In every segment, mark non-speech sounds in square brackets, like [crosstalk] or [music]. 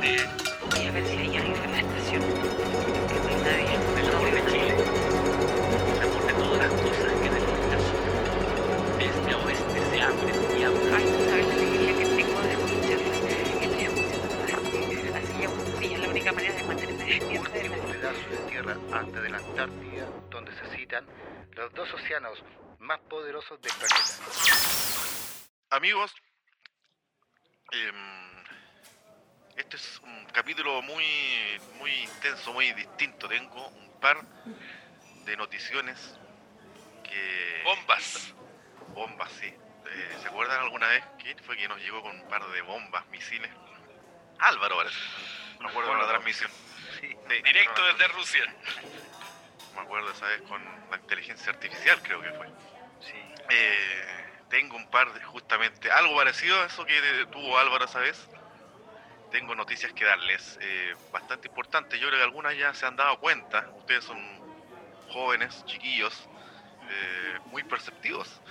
Desperté voy a ver si hay alguien en la estación que no hay nadie el amor de Chile. El amor de todas las cosas que necesitas. De este a oeste se abre y abre. ay no sabes la alegría que tengo de escucharlas estoy escuchando así ya un día es la única manera de mantenerme despierta de la último pedazo de tierra antes de la Antártida, donde se citan los dos océanos más poderosos del planeta. Amigos, em, este es un capítulo muy, muy intenso, muy distinto. Tengo un par de noticiones que... Bombas. Bombas, sí. Eh, ¿Se acuerdan alguna vez quién fue que nos llegó con un par de bombas, misiles? Álvaro, parece. No me acuerdo de la transmisión. Sí, Sí, Directo desde Rusia. [laughs] Me acuerdo esa vez con la inteligencia artificial, creo que fue. sí. Eh, tengo un par de justamente algo parecido a eso que tuvo Álvaro esa vez. Tengo noticias que darles eh, bastante importantes. Yo creo que algunas ya se han dado cuenta. Ustedes son jóvenes, chiquillos, eh, muy perceptivos.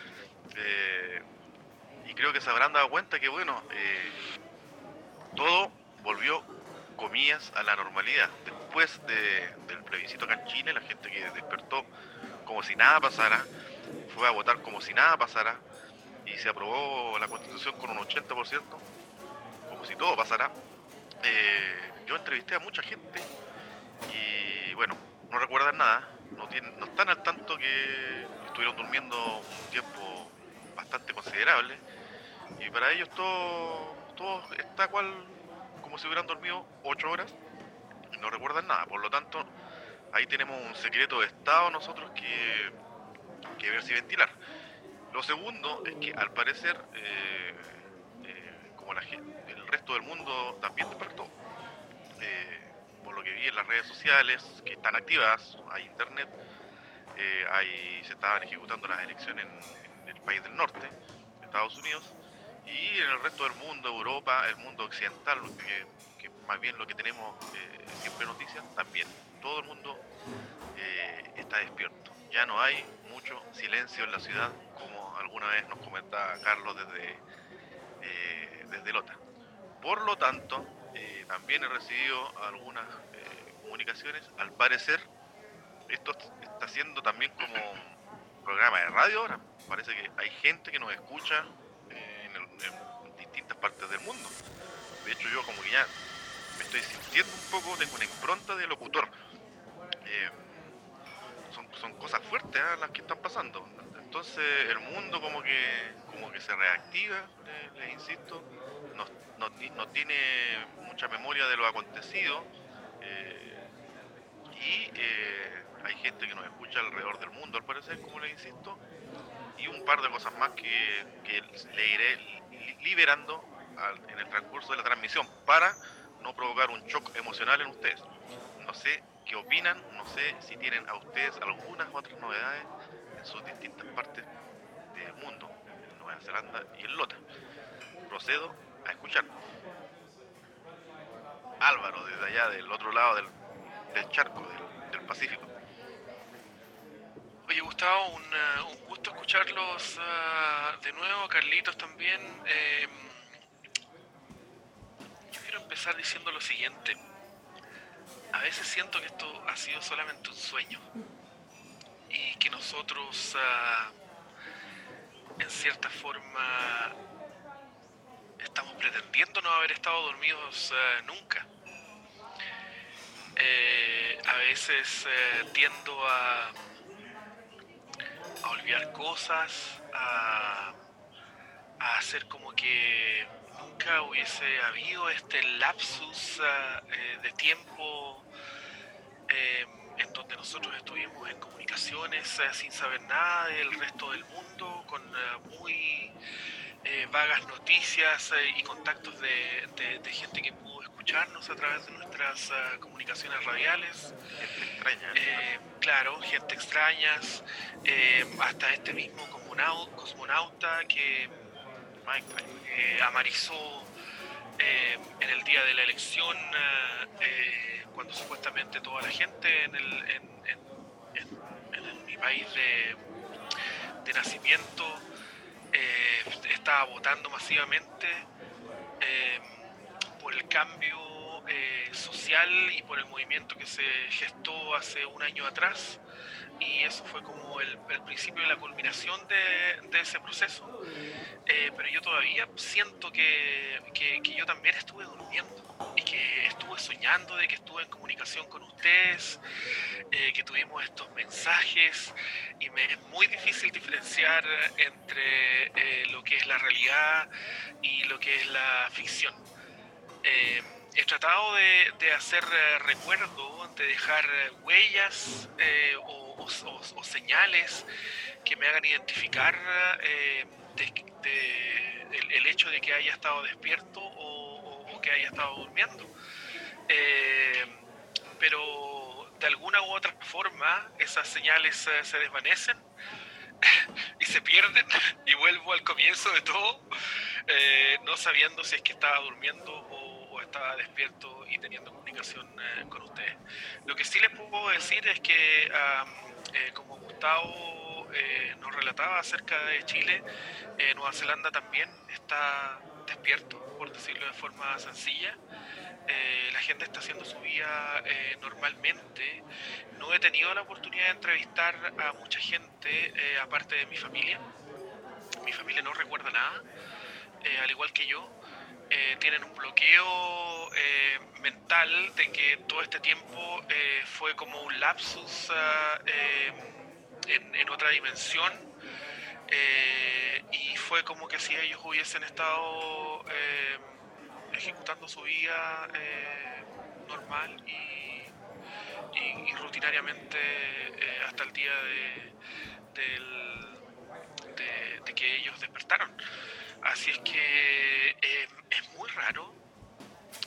Eh, y creo que se habrán dado cuenta que, bueno, todo volvió, comillas, a la normalidad. Después de- del plebiscito acá en Chile, la gente que despertó como si nada pasara, fue a votar como si nada pasara y se aprobó la constitución con un 80%, si todo pasara. Eh, yo entrevisté a mucha gente y bueno, no recuerdan nada, no, tienen, no están al tanto que estuvieron durmiendo un tiempo bastante considerable y para ellos todo, todo está cual como si hubieran dormido 8 horas y no recuerdan nada, por lo tanto ahí tenemos un secreto de Estado nosotros que, que ver si ventilar. Lo segundo es que al parecer, eh, eh, como la gen- el resto del mundo también despertó, eh, por lo que vi en las redes sociales que están activas, hay internet, eh, hay, se estaban ejecutando las elecciones en, el país del norte, Estados Unidos, y en el resto del mundo, Europa, el mundo occidental, que, que más bien lo que tenemos eh, siempre noticias, también. Todo el mundo eh, está despierto. Ya no hay mucho silencio en la ciudad, como alguna vez nos comentaba Carlos desde, eh, desde Lota. Por lo tanto, eh, también he recibido algunas eh, comunicaciones. Al parecer, esto está siendo también como un programa de radio ahora. Parece que hay gente que nos escucha eh, en, distintas partes del mundo. De hecho, yo como que ya me estoy sintiendo un poco, tengo una impronta de locutor. Son, son cosas fuertes ¿ah? las que están pasando. Entonces el mundo como que como que se reactiva, le- les insisto, no, no ti- no tiene mucha memoria de lo acontecido eh, y eh, hay gente que nos escucha alrededor del mundo al parecer, como les insisto, y un par de cosas más que, que le iré li- liberando en el transcurso de la transmisión para no provocar un shock emocional en ustedes. No sé qué opinan, no sé si tienen a ustedes algunas otras novedades en sus distintas partes del mundo, en Nueva Zelanda y en Lota. Procedo a escuchar. Álvaro, desde allá del otro lado del, charco, del, del Pacífico. Oye, Gustavo, un, eh, un gusto escucharlos ah, de nuevo, Carlitos también. Eh, yo quiero empezar diciendo lo siguiente. A veces siento que esto ha sido solamente un sueño y que nosotros, ah, en cierta forma, estamos pretendiendo no haber estado dormidos ah, nunca. Eh, a veces eh, tiendo a, a olvidar cosas, a, hacer como que nunca hubiese habido este lapsus eh, de tiempo eh, en donde nosotros estuvimos en comunicaciones eh, sin saber nada del resto del mundo, con eh, muy eh, vagas noticias eh, y contactos de, de- de gente que pudo escucharnos a través de nuestras ah, comunicaciones radiales. Gente extraña. Eh, claro, gente extrañas, eh, hasta este mismo cosmonau- cosmonauta que amarizó en el día de la elección, cuando supuestamente toda la gente en, el, en, en- en- mi país de, de nacimiento eh, estaba votando masivamente eh, por el cambio eh, social y por el movimiento que se gestó hace un año atrás y eso fue como el, el principio de la culminación de, de ese proceso. Eh, pero yo todavía siento que, que- yo también estuve durmiendo y que estuve soñando de que estuve en comunicación con ustedes, eh, que tuvimos estos mensajes y me es muy difícil diferenciar entre eh, lo que es la realidad y lo que es la ficción. He tratado de, de hacer eh, recuerdo, de dejar eh, huellas eh, o, o- o- o señales que me hagan identificar eh, de- de- el, el hecho de que haya estado despierto o, que haya estado durmiendo. Eh, pero de alguna u otra forma esas señales se desvanecen [laughs] y se pierden [laughs] y vuelvo al comienzo de todo, no sabiendo si es que estaba durmiendo o estaba despierto y teniendo comunicación eh, con ustedes. Lo que sí les puedo decir es que, eh, como Gustavo eh, nos relataba acerca de Chile, Nueva Zelanda también está despierto, por decirlo de forma sencilla. Eh, la gente está haciendo su vida normalmente. No he tenido la oportunidad de entrevistar a mucha gente, aparte de mi familia. Mi familia no recuerda nada, al igual que yo. Eh, tienen un bloqueo eh, mental de que todo este tiempo eh, fue como un lapsus eh, en, en otra dimensión y fue como que si ellos hubiesen estado ejecutando su vida normal y, rutinariamente hasta el día de que ellos despertaron. Así es que eh, es muy raro,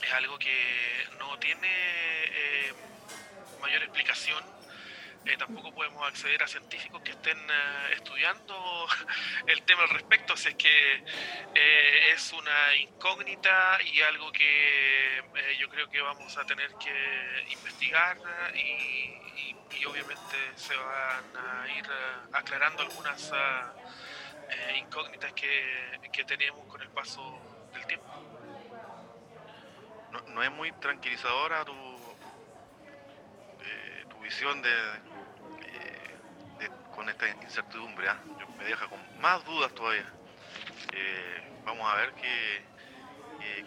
es algo que no tiene eh, mayor explicación. Eh, tampoco podemos acceder a científicos que estén eh, estudiando [laughs] el tema al respecto, así es que eh, es una incógnita y algo que yo creo que vamos a tener que investigar y, y- y obviamente se van a ir aclarando algunas ah, eh, incógnitas que, que tenemos con el paso del tiempo. No, es muy tranquilizadora tu, eh, tu visión de, eh, de- con esta incertidumbre. ¿ah? Me deja con más dudas todavía. Vamos a ver qué,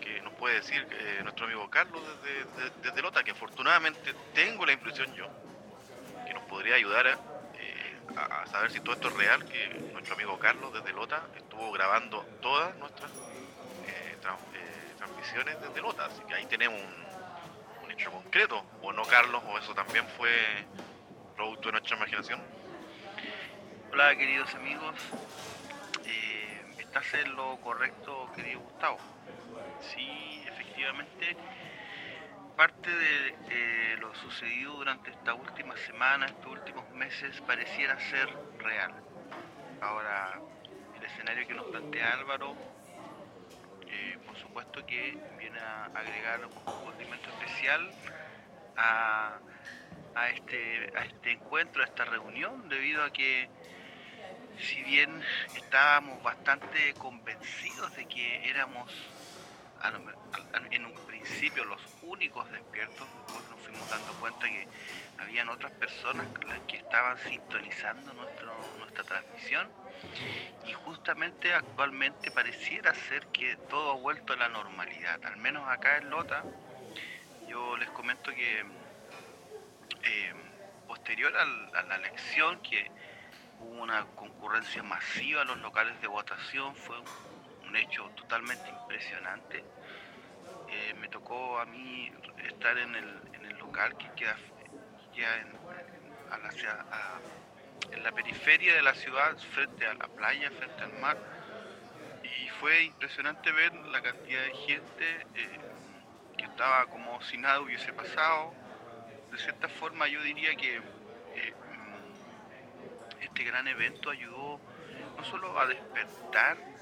qué- nos puede decir nuestro amigo Carlos desde, de- desde Lota, que afortunadamente tengo la impresión yo que nos podría ayudar a, a- a saber si todo esto es real, que nuestro amigo Carlos desde Lota estuvo grabando todas nuestras eh, eh, transmisiones desde Lota, así que ahí tenemos un, un hecho concreto, o no Carlos, o eso también fue producto de nuestra imaginación. Hola queridos amigos, Eh, estás en lo correcto querido Gustavo. Sí, efectivamente, parte de lo sucedido durante esta última semana, estos últimos meses, pareciera ser real. Ahora, el escenario que nos plantea Álvaro, eh, por supuesto que viene a agregar un condimento especial este, a este encuentro, a esta reunión, debido a que si bien estábamos bastante convencidos de que éramos en un principio los únicos despiertos, después nos fuimos dando cuenta que habían otras personas que estaban sintonizando nuestra transmisión y justamente actualmente pareciera ser que todo ha vuelto a la normalidad, al menos acá en Lota yo les comento que eh, posterior a la elección, que hubo una concurrencia masiva a los locales de votación, fue un hecho totalmente impresionante. Eh, me tocó a mí estar en el, en el local que queda, que queda en, la periferia de la ciudad, frente a la playa, frente al mar. Y fue impresionante ver la cantidad de gente eh, que estaba como si nada hubiese pasado. De cierta forma yo diría que eh, este gran evento ayudó no solo a despertar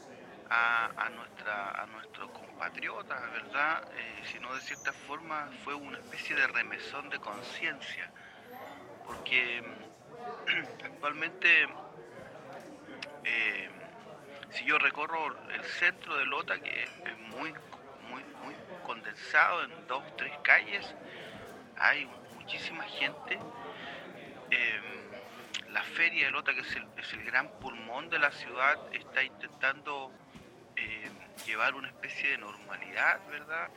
a, nuestra, a nuestros compatriotas, ¿verdad? Eh, sino de cierta forma fue una especie de remesón de conciencia, porque mm, [clears throat] actualmente eh, si yo recorro el centro de Lota, que es muy, muy, muy condensado en dos, tres calles, hay muchísima gente. Eh, la feria de Lota, que es el, es el gran pulmón de la ciudad, está intentando eh, llevar una especie de normalidad, ¿verdad?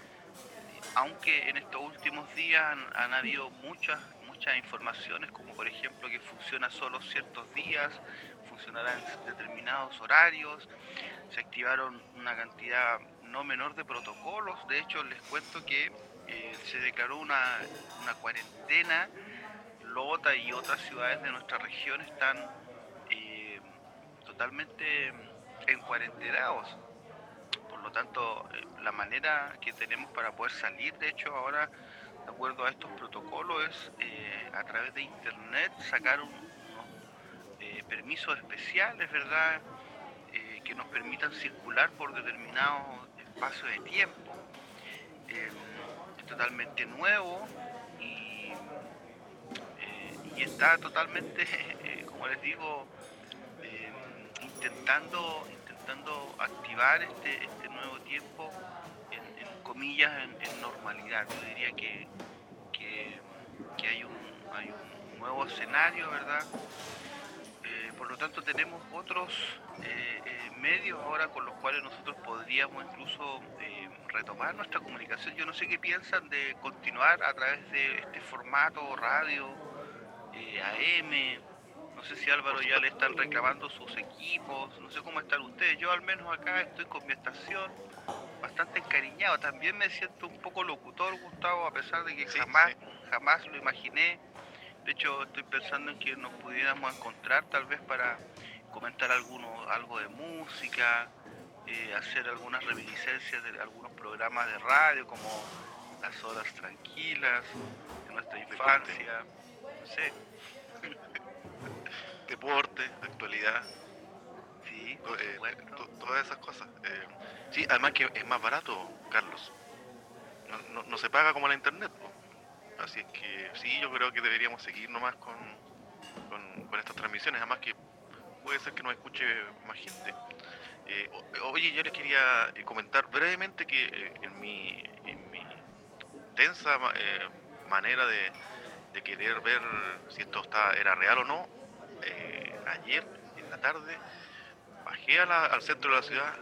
Aunque en estos últimos días han, habido muchas, muchas informaciones, como por ejemplo que funciona solo ciertos días, funcionará en determinados horarios, se activaron una cantidad no menor de protocolos, de hecho les cuento que eh, se declaró una, una cuarentena, Lota y otras ciudades de nuestra región están eh, totalmente en cuarentenados. Lo tanto, eh, la manera que tenemos para poder salir, de hecho, ahora, de acuerdo a estos protocolos, es eh, a través de internet sacar un- unos eh, permisos especiales, ¿verdad? Eh, que nos permitan circular por determinados espacios de tiempo. Es totalmente nuevo y, está totalmente, [laughs] como les digo, intentando, intentando activar este, este nuevo tiempo en, comillas en, normalidad. Yo diría que, que, hay, un, hay un nuevo escenario, ¿verdad? Eh, por lo tanto tenemos otros eh, eh, medios ahora con los cuales nosotros podríamos incluso retomar nuestra comunicación. Yo no sé qué piensan de continuar a través de este formato radio, AM, no sé si Álvaro ya le están reclamando sus equipos, no sé cómo están ustedes. Yo al menos acá estoy con mi estación bastante encariñado. También me siento un poco locutor, Gustavo, a pesar de que Sí, jamás, sí. jamás lo imaginé. De hecho, estoy pensando en que nos pudiéramos encontrar tal vez para comentar alguno, algo de música, eh, hacer algunas reminiscencias de algunos programas de radio como Las Horas Tranquilas, de nuestra infancia, no sé. Deporte, actualidad, Sí, to- eh, to- todas esas cosas. Eh, sí, además que es más barato, Carlos. No, no- no se paga como la internet. Así es que sí, yo creo que deberíamos seguir nomás con, con, con estas transmisiones. Además que puede ser que nos escuche más gente. Eh, o- oye, yo les quería eh, comentar brevemente que eh, en mi, en mi tensa ma- eh, manera de, de querer ver si esto está, era real o no, eh, ayer en la tarde bajé a la- al centro de la ciudad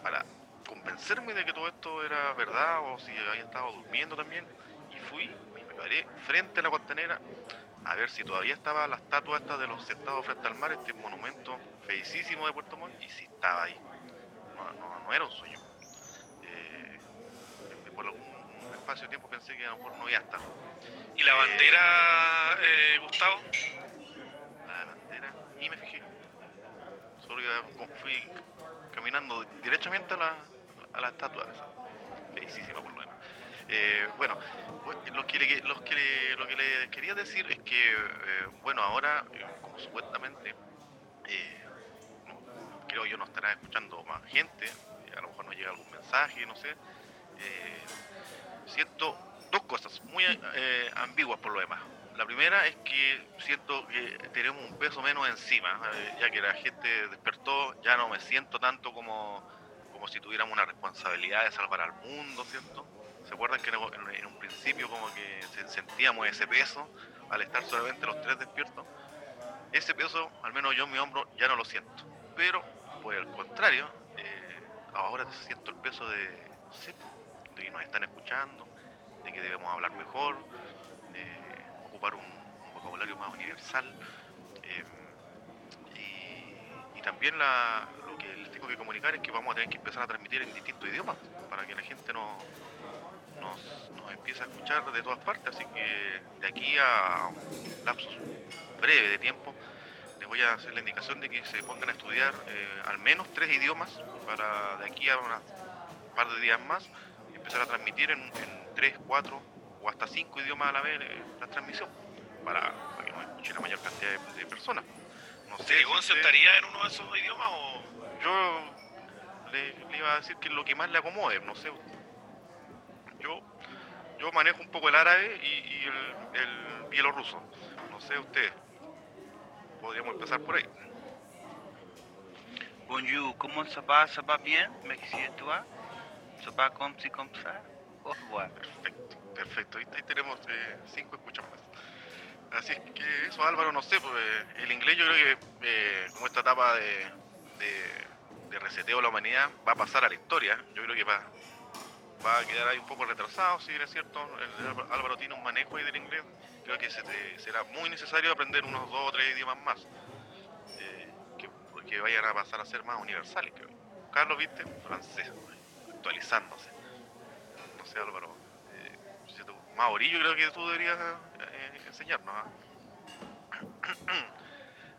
para convencerme de que todo esto era verdad o si había estado durmiendo también y fui y me paré frente a la costanera a ver si todavía estaba la estatua esta de los sentados frente al mar, este monumento feicísimo de Puerto Montt y si estaba ahí. No, no- no era un sueño. Eh, por algún espacio de tiempo pensé que a lo mejor no iba a estar. ¿Y la Eh, bandera, eh, Gustavo? Y me fijé. Solo iba- fui caminando directamente a la, a la estatua esa. Feicísima por lo menos. Eh, bueno, pues, lo que, le, los que lo que le quería decir es que, eh, bueno, ahora, eh, como supuestamente, eh, no, creo yo no estará escuchando más gente, a lo mejor nos llega algún mensaje, no sé. siento dos cosas muy ambiguas por lo demás. La primera es que siento que tenemos un peso menos encima, eh, ya que la gente despertó, ya no me siento tanto como, como si tuviéramos una responsabilidad de salvar al mundo, ¿cierto? ¿Se acuerdan que en, un principio como que se- sentíamos ese peso al estar solamente los tres despiertos? Ese peso, al menos yo en mi hombro, ya no lo siento. Pero, por el contrario, eh, ahora siento el peso de, que nos están escuchando, de que debemos hablar mejor, de ocupar un, vocabulario más universal. eh, y, también lo que les tengo que comunicar es que vamos a tener que empezar a transmitir en distintos idiomas para que la gente no, nos, empiece a escuchar de todas partes. Así que de aquí a un lapsus breve de tiempo les voy a hacer la indicación de que se pongan a estudiar eh, al menos tres idiomas para de aquí a un par de días más empezar a transmitir en, en tres, cuatro o hasta cinco idiomas a la vez eh, la transmisión para, para que nos escuche la mayor cantidad de, de personas. No sé si ¿Sirigoncio usted- estaría en uno de esos idiomas o...? yo le, le iba a decir que es lo que más le acomode, no sé. Yo, yo manejo un poco el árabe y, y el, el bielorruso. No sé usted. Podríamos empezar por ahí. Bonjour, comment ça va? Ça va bien? Merci et toi? Ça va comme si revoir. Perfecto, perfecto. Ahí, tenemos eh, cinco escuchas más. Así es que eso, Álvaro, no sé, pues, eh, el inglés yo creo que eh, como esta etapa de, de, reseteo de la humanidad va a pasar a la historia. Yo creo que va, va a quedar ahí un poco retrasado, si bien es cierto. Álvaro- tiene un manejo ahí del inglés. Creo que será muy necesario aprender unos dos o tres idiomas más. eh, que vayan a pasar a ser más universales, creo. Carlos, viste, francés, actualizándose. No sé, Álvaro. Eh, Maorí, yo creo que tú deberías eh, enseñarnos. ¿ah?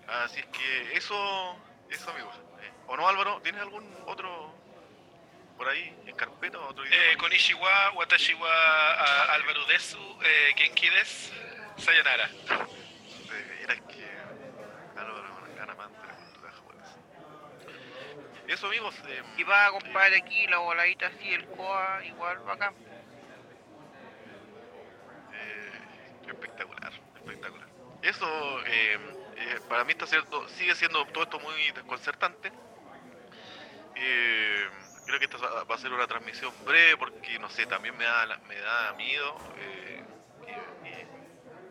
[clears throat] Así es que eso, eso amigos. Eh, ¿O no, Álvaro? ¿Tienes algún otro por ahí en carpeta? ¿Otro idioma? Eh, Konishiwa, Watashi wa ah, Álvaro Desu, eh, Genki des, Sayonara. Eh, Era que Álvaro es una gana más de la cultura japonesa. Eso amigos. eh, Y va a comprar aquí la voladita así, el coa, igual bacán. Eh, espectacular, espectacular. Eso eh, eh, para mí está cierto, sigue siendo todo esto muy desconcertante. Eh, creo que esta va a ser una transmisión breve porque no sé, también me da me da miedo. eh,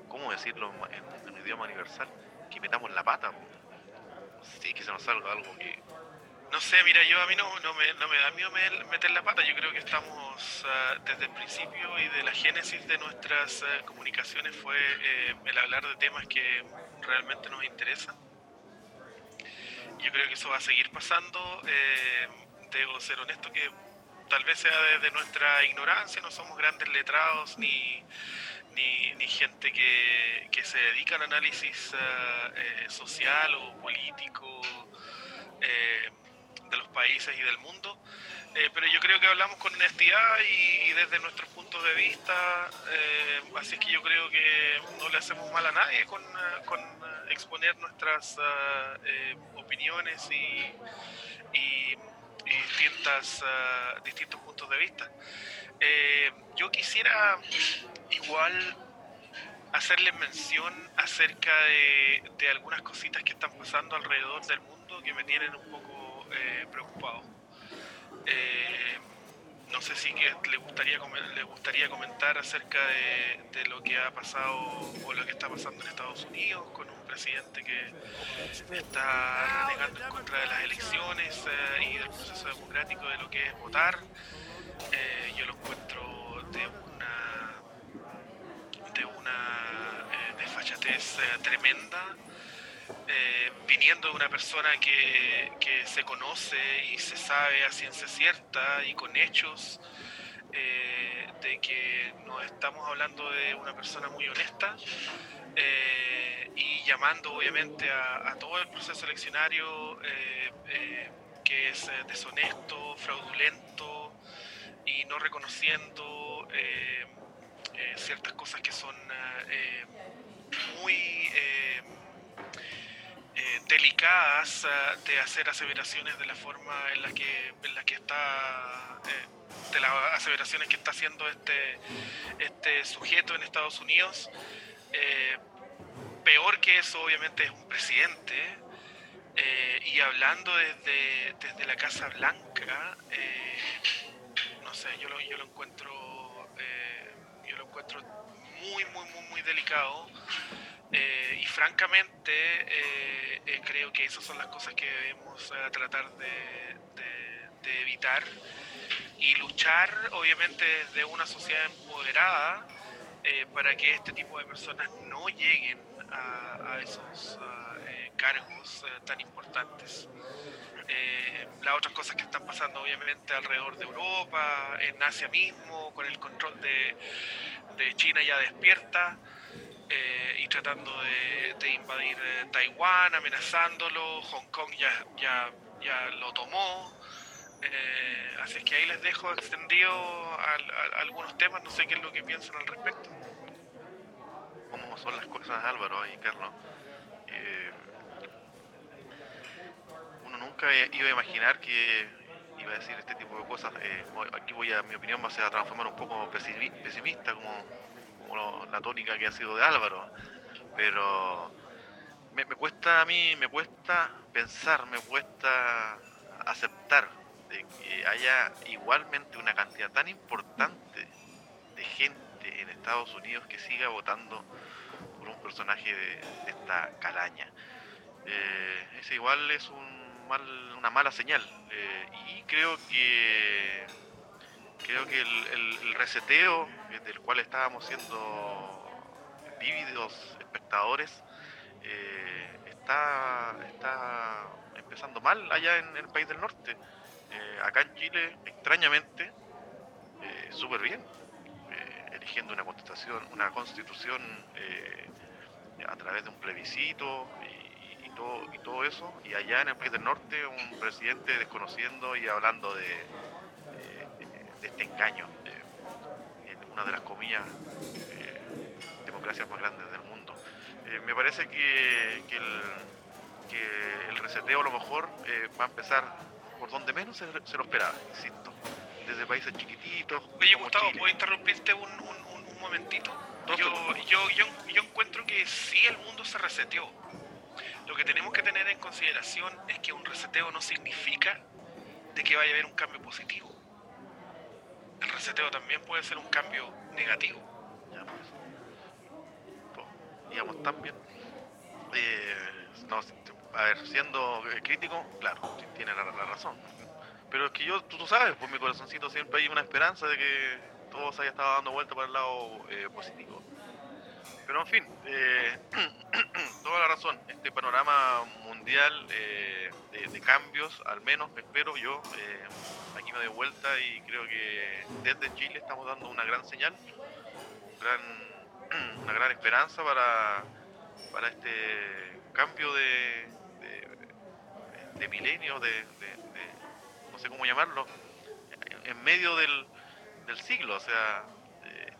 ¿Cómo decirlo en, en idioma universal? Que metamos la pata. Sí, que se nos salga algo que. No sé, mira, yo a mí no, no, me, no me da miedo me- meter la pata. Yo creo que estamos ah, desde el principio y de la génesis de nuestras ah, comunicaciones fue eh, el hablar de temas que realmente nos interesan. Yo creo que eso va a seguir pasando. eh, debo ser honesto que tal vez sea desde nuestra ignorancia, no somos grandes letrados ni, ni, ni gente que, que se dedica al análisis ah, eh, social o político. eh, de los países y del mundo, eh, pero yo creo que hablamos con honestidad y, y desde nuestros puntos de vista, eh, así es que yo creo que no le hacemos mal a nadie con, eh, con eh, exponer nuestras eh, opiniones y, y- y distintas, ah, distintos puntos de vista. Yo quisiera igual hacerles mención acerca de, de algunas cositas que están pasando alrededor del mundo que me tienen un poco eh, preocupado. Eh, no sé si que le gustaría le gustaría comentar acerca de, lo que ha pasado o lo que está pasando en Estados Unidos con un presidente que está renegando en contra de las elecciones eh, y del proceso democrático de lo que es votar. Eh, yo lo encuentro de una de una desfachatez tremenda, eh, viniendo de una persona que, que se conoce y se sabe a ciencia cierta y con hechos eh, de que nos estamos hablando de una persona muy honesta eh, y llamando obviamente a, a todo el proceso eleccionario que es deshonesto, fraudulento y no reconociendo ciertas cosas que son muy delicadas ah, de hacer aseveraciones de la forma en la que en la que está eh, de las aseveraciones que está haciendo este este sujeto en Estados Unidos. Eh, peor que eso obviamente es un presidente. Eh, y hablando desde, desde la Casa Blanca no sé yo lo, yo lo encuentro yo lo encuentro muy muy muy muy delicado eh, y francamente eh, eh, creo que esas son las cosas que debemos tratar de, evitar y luchar obviamente desde una sociedad empoderada para que este tipo de personas no lleguen a, esos cargos tan importantes. Las otras cosas que están pasando obviamente alrededor de Europa, en Asia mismo, con el control de China ya despierta eh, y tratando de, invadir eh, Taiwán, amenazándolo, Hong Kong ya, ya, ya lo tomó. Eh, así es que ahí les dejo extendido al- al- algunos temas, no sé qué es lo que piensan al respecto. cómo son las cosas, Álvaro y Carlos. Eh, uno nunca iba a imaginar que iba a decir este tipo de cosas. Eh, aquí voy a, mi opinión va a ser a transformar un poco pesimi- pesimista, como, la tónica que ha sido de Álvaro. Pero me, cuesta a mí, me cuesta pensar, me cuesta aceptar de que haya igualmente una cantidad tan importante de gente en Estados Unidos que siga votando por un personaje de, de esta calaña. Eh, ese igual es un mal, una mala señal. eh, y creo que creo que el, el- reseteo eh, del cual estábamos siendo vívidos espectadores eh, está, está empezando mal allá en el país del norte. Eh, acá en Chile, extrañamente, eh, súper bien eligiendo una constitución, una constitución a través de un plebiscito y todo, y todo eso, y allá en el país del norte un presidente desconociendo y hablando de, de- este engaño, de- en una de las comillas eh, democracias más grandes del mundo. Eh, me parece que, que el, que el reseteo a lo mejor eh, va a empezar por donde menos se, se lo esperaba, insisto, desde países chiquititos. Oye, Gustavo, Chile. ¿puedo interrumpirte un, un- un- un momentito? Yo, yo, yo encuentro que sí el mundo se reseteó. Lo que tenemos que tener en consideración es que un reseteo no significa de que vaya a haber un cambio positivo. El reseteo también puede ser un cambio negativo. Ya, pues. Pues, digamos también. Eh, no, a ver, siendo eh, crítico, claro, ti- tiene la, razón. Pero es que yo, tú, sabes, por mi corazoncito siempre hay una esperanza de que todo se haya estado dando vuelta para el lado eh, positivo. Pero en fin, eh, [clears throat] toda la razón. Este panorama mundial eh, de, cambios, al menos espero yo, eh, aquí me doy vuelta y creo que desde Chile estamos dando una gran señal, [clears throat] una gran esperanza para, para este cambio de, de, milenio, de, de- no sé cómo llamarlo, en medio del, del siglo, o sea,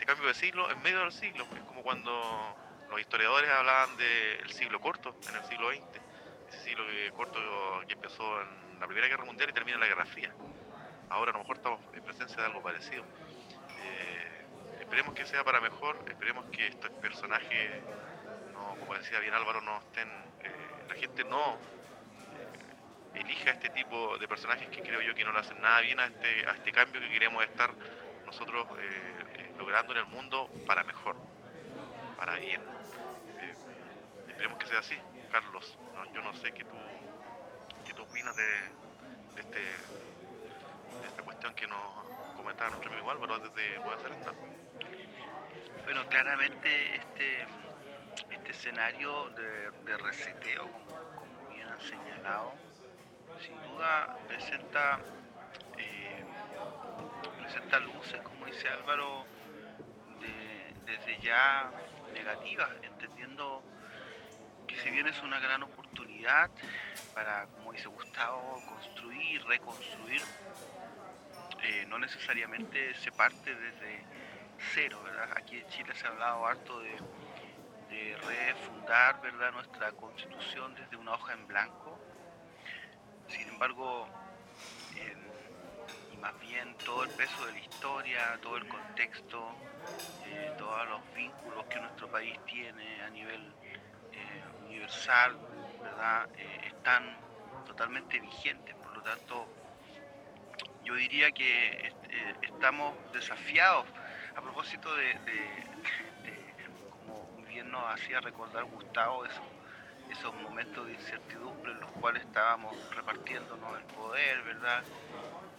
cambio de siglo en medio del siglo, es como cuando los historiadores hablaban del siglo corto, en el siglo XX, ese siglo corto que empezó en la Primera Guerra Mundial y termina en la Guerra Fría. Ahora a lo mejor estamos en presencia de algo parecido. Eh, esperemos que sea para mejor, esperemos que estos personajes, no, como decía bien Álvaro, no estén, eh, la gente no eh, elija este tipo de personajes que creo yo que no le hacen nada bien a este, a este cambio que queremos estar nosotros eh, eh, logrando en el mundo para mejor, para bien. Eh, esperemos que sea así, Carlos. Yo no sé qué tú, qué opinas de, este, esta cuestión que nos comentaba nuestro amigo Álvaro desde Nueva Zelanda. Bueno, claramente este, este escenario de, de reseteo, como, bien han señalado, sin duda presenta, presenta luces, como dice Álvaro, de- desde ya negativas, entendiendo que si bien es una gran oportunidad para, como dice Gustavo, construir, reconstruir, eh, no necesariamente se parte desde cero, ¿verdad? Aquí en Chile se ha hablado harto de, de refundar, ¿verdad? Nuestra constitución desde una hoja en blanco. Sin embargo, en- más bien todo el peso de la historia, todo el contexto, eh, todos los vínculos que nuestro país tiene a nivel eh, universal, ¿verdad? Eh, están totalmente vigentes. Por lo tanto, yo diría que est- eh, estamos desafiados a propósito de, de- de- como bien nos hacía recordar Gustavo, esos momentos de incertidumbre en los cuales estábamos repartiéndonos el poder, ¿verdad?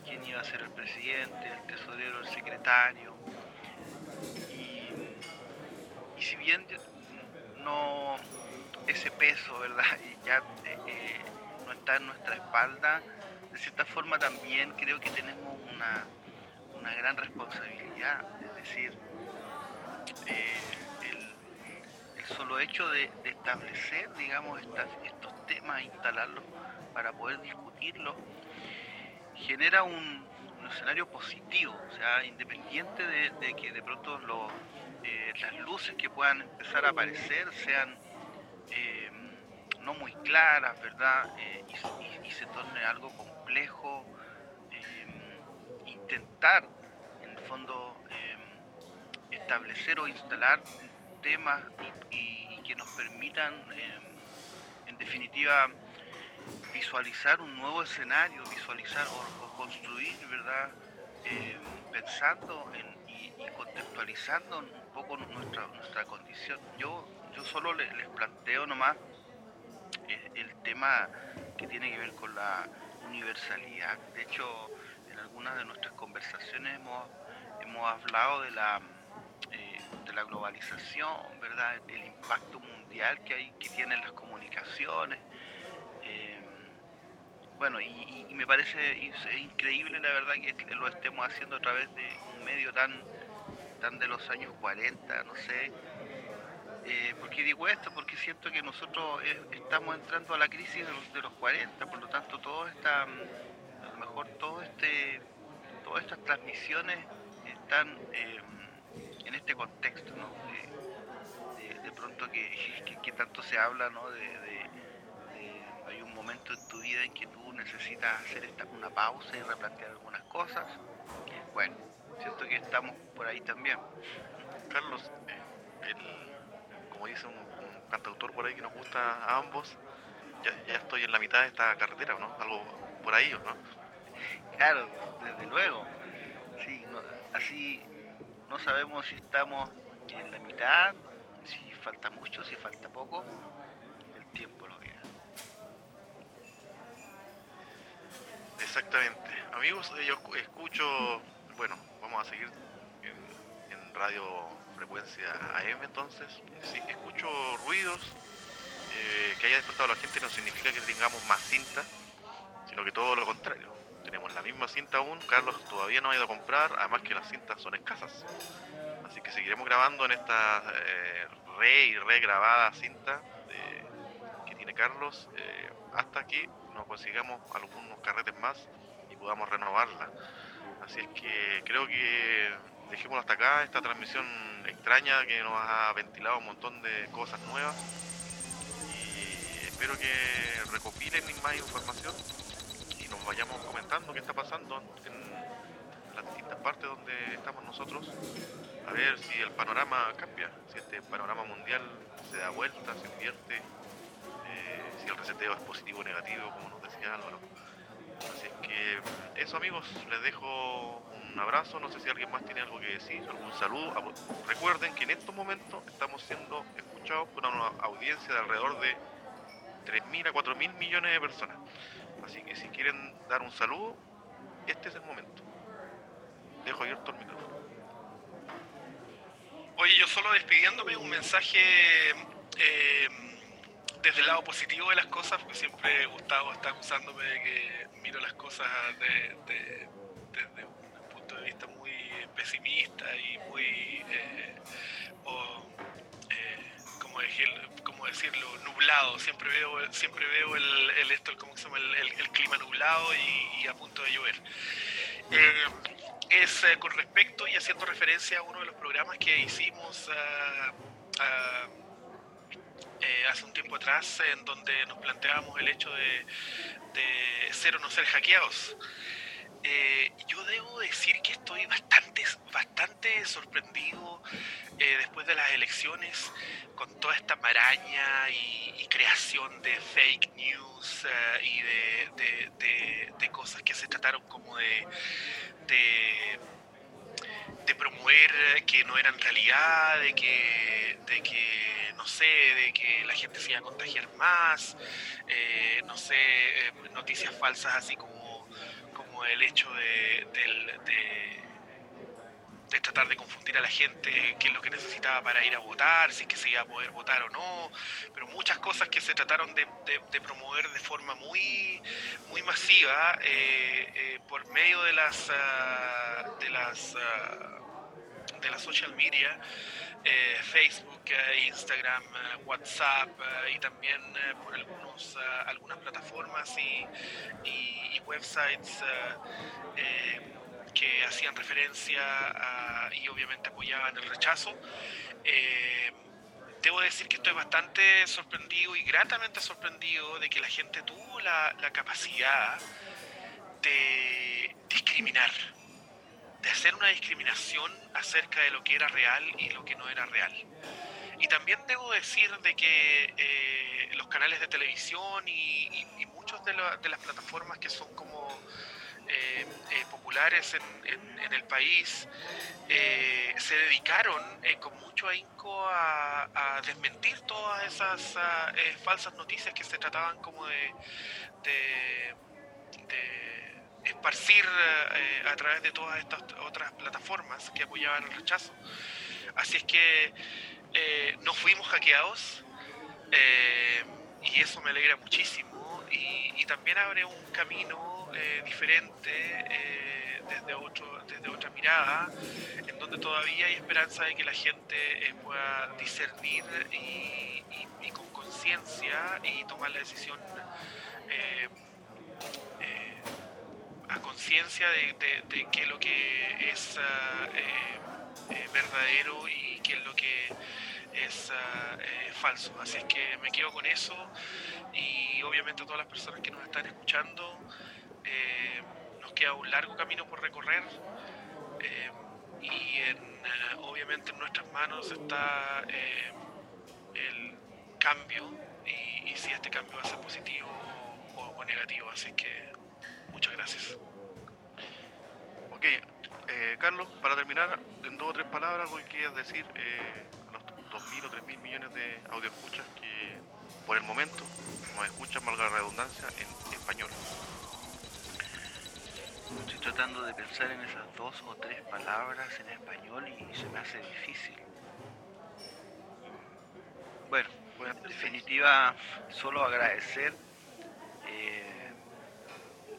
¿Quién iba a ser el presidente, el tesorero, el secretario? Y, si bien no ese peso. [laughs] Ya eh, eh, no está en nuestra espalda. De cierta forma también creo que tenemos una, una gran responsabilidad, es decir, eh, el, solo hecho de, establecer, digamos, estos temas, instalarlos para poder discutirlos, genera un, escenario positivo, o sea, independiente de, que de pronto eh, las luces que puedan empezar a aparecer sean eh, no muy claras, ¿verdad? Eh, y, se torne algo complejo, intentar, en el fondo, establecer o instalar temas y, que nos permitan, en definitiva, visualizar un nuevo escenario, visualizar o, construir, ¿verdad? Eh, pensando en, y, contextualizando un poco nuestra, nuestra condición. Yo, yo solo le- les, planteo nomás eh, el tema que tiene que ver con la universalidad. De hecho, en algunas de nuestras conversaciones hemos, hemos hablado de la, eh, de la globalización, ¿verdad? El impacto mundial que hay, que tienen las comunicaciones. Bueno, y, me parece increíble la verdad que lo estemos haciendo a través de un medio tan, tan de los años 40, no sé. Eh, ¿Por qué digo esto? Porque siento que nosotros eh, estamos entrando a la crisis de los, de los 40, por lo tanto todo esta, mm, a lo mejor todo este, todas estas transmisiones están eh, en este contexto, ¿no? De, pronto que, [laughs] que- que tanto se habla, ¿no? De- hay un momento en tu vida en que tú necesitas hacer esta, una pausa y replantear algunas cosas. Bueno, siento que estamos por ahí también. Carlos, eh, el- como dice un, un cantautor por ahí que nos gusta a ambos, ya, ya estoy en la mitad de esta carretera, ¿o ¿no? Algo por ahí, ¿o no? Claro, desde luego. Sí, no- así no sabemos si estamos en la mitad, si falta mucho, si falta poco. Exactamente. Amigos, eh, yo escu- escucho, bueno, vamos a seguir en, radio frecuencia AM entonces. Sí, escucho ruidos eh, que haya despertado la gente no significa que tengamos más cinta, sino que todo lo contrario. Tenemos la misma cinta aún, Carlos todavía no ha ido a comprar, además que las cintas son escasas. Así que seguiremos grabando en esta eh, re y regrabada cinta que tiene Carlos hasta que nos consigamos algunos carretes más y podamos renovarla. Así es que creo que dejémoslo hasta acá, esta transmisión extraña que nos ha ventilado un montón de cosas nuevas. Y espero que recopilen más información y nos vayamos comentando qué está pasando en las distintas partes donde estamos nosotros. A ver si el panorama cambia, si este panorama mundial se da vuelta, se invierte, si el reseteo es positivo o negativo, como nos decía Álvaro. Así es que eso amigos, les dejo un abrazo, no sé si alguien más tiene algo que decir, algún saludo. Ah, Recuerden que en estos momentos estamos siendo escuchados por una audiencia de alrededor de 3.000 a 4.000 millones de personas. Así que si quieren dar un saludo, este es el momento. Dejo abierto el micrófono. Oye, yo solo despidiéndome, un mensaje eh, desde el lado positivo de las cosas, porque siempre Gustavo está acusándome de que miro las cosas de- de- desde un punto de vista muy pesimista y muy, eh, o, eh, ¿cómo, decir- cómo decirlo, nublado. Siempre veo, siempre veo el, esto, ¿cómo se llama? El, clima nublado y, a punto de llover. Eh, es eh, con respecto y haciendo referencia a uno de los programas que hicimos ah, eh, hace un tiempo atrás, en donde nos planteábamos el hecho de, ser o no ser hackeados. Eh, yo debo decir que estoy bastante, bastante sorprendido eh, después de las elecciones con toda esta maraña y, creación de fake news eh, y de cosas que se trataron como de, de, promover eh, que no eran realidad, de que, de que, no sé, de que la gente se iba a contagiar más, eh, no sé, eh, noticias falsas así como, como el hecho de, del- de, de tratar de confundir a la gente qué es lo que necesitaba para ir a votar, si es que se iba a poder votar o no, pero muchas cosas que se trataron de, promover de forma muy, muy masiva eh, eh, por medio de las, ah, de las, ah, de las social media, eh, Facebook, Instagram, WhatsApp y también por algunos, ah, algunas plataformas y, websites que hacían referencia a- y obviamente apoyaban el rechazo. Eh, debo decir que estoy bastante sorprendido y gratamente sorprendido de que la gente tuvo la, capacidad de discriminar, de hacer una discriminación acerca de lo que era real y lo que no era real. Y también debo decir de que eh, los canales de televisión y, y- y muchos de, la- de las plataformas que son como eh, eh, populares en, el país eh, se dedicaron con mucho ahínco a, desmentir todas esas falsas noticias que se trataban como de, de, esparcir a través de todas estas otras plataformas que apoyaban el rechazo. Así es que eh, no fuimos hackeados y eso me alegra muchísimo y, también abre un camino eh, diferente eh, desde, otro, desde otra mirada en donde todavía hay esperanza de que la gente eh, pueda discernir y, con conciencia y tomar la decisión a conciencia de, de, qué es lo que es ah, verdadero y qué es lo que es ah, falso. Así es que me quedo con eso y obviamente a todas las personas que nos están escuchando, eh, nos queda un largo camino por recorrer eh, y en, eh, obviamente en nuestras manos está el cambio y, si este cambio va a ser positivo o, negativo. Así que muchas gracias. Ok, eh, Carlos, para terminar, en dos o tres palabras, ¿qué quieres decir a los 2.000 o 3.000 millones de audioescuchas que por el momento nos escuchan, valga la redundancia, en español? Estoy tratando de pensar en esas dos o tres palabras en español y se me hace difícil. Bueno, Pueden en definitiva, solo agradecer. eh,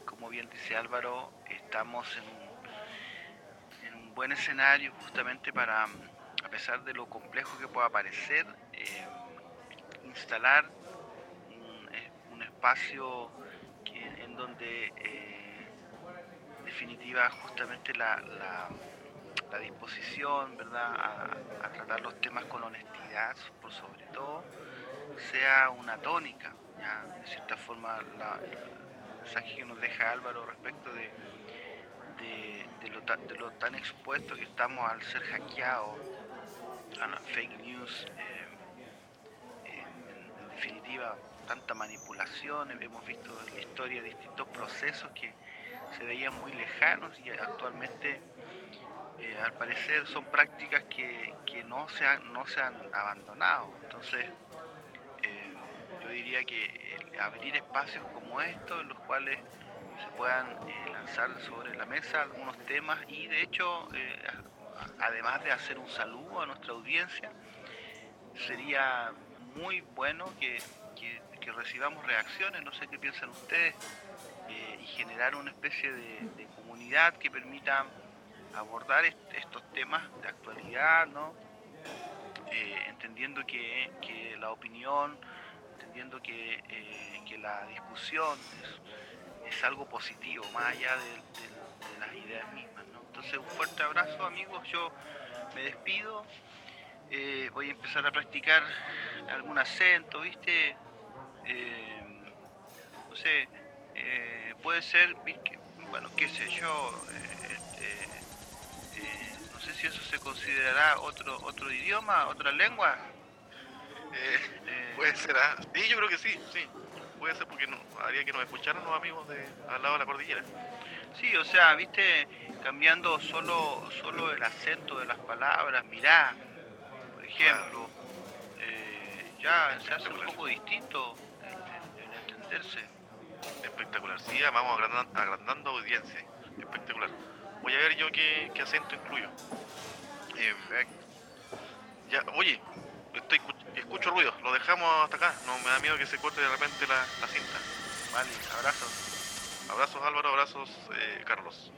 como bien dice Álvaro, estamos en un, en un buen escenario justamente para, a pesar de lo complejo que pueda parecer, eh, instalar un, eh, espacio en donde eh, en definitiva justamente la, disposición ¿verdad? A, tratar los temas con honestidad por sobre todo sea una tónica de cierta forma el mensaje que nos deja Álvaro respecto de, lo, tan expuesto que estamos al ser hackeados a las fake news eh, definitiva tanta manipulación hemos visto en la historia distintos procesos que se veían muy lejanos y actualmente eh, al parecer son prácticas que, que no, se han, no se han abandonado. Entonces, eh, yo diría que abrir espacios como estos en los cuales se puedan eh, lanzar sobre la mesa algunos temas y de hecho, además de hacer un saludo a nuestra audiencia, sería muy bueno que, que- recibamos reacciones, no sé qué piensan ustedes, eh, y generar una especie de, comunidad que permita abordar est- estos temas de actualidad, ¿no? Eh, entendiendo que, que la opinión, entendiendo que, eh, que la discusión es, es algo positivo, más allá de- de las ideas mismas, ¿no? Entonces, un fuerte abrazo, amigos, yo me despido, eh, voy a empezar a practicar algún acento, ¿viste? Eh, no sé, eh, puede ser, bueno, qué sé yo, eh, eh, no sé si eso se considerará otro otro idioma, otra lengua. Eh, puede ser, ¿ah? sí, yo creo que sí, sí. Puede ser porque no, haría que nos escucharan los amigos de al lado de la cordillera. Sí, o sea, viste, cambiando solo solo el acento de las palabras, mirá, ejemplo, eh, ya se hace un poco distinto en, en- en entenderse. Espectacular, sí, vamos agrandando, audiencia. Espectacular. Voy a ver yo qué, qué acento incluyo. Eh, ya, oye, estoy, escu- escucho ruido, lo dejamos hasta acá. No me da miedo que se corte de repente la, la cinta. Vale, abrazos. Abrazos Álvaro, abrazos eh, Carlos.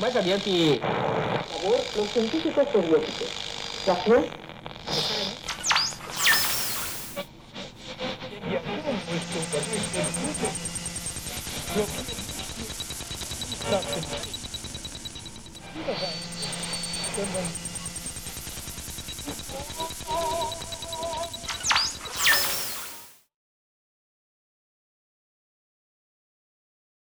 Más adelante, por favor, los científicos soviéticos. La acción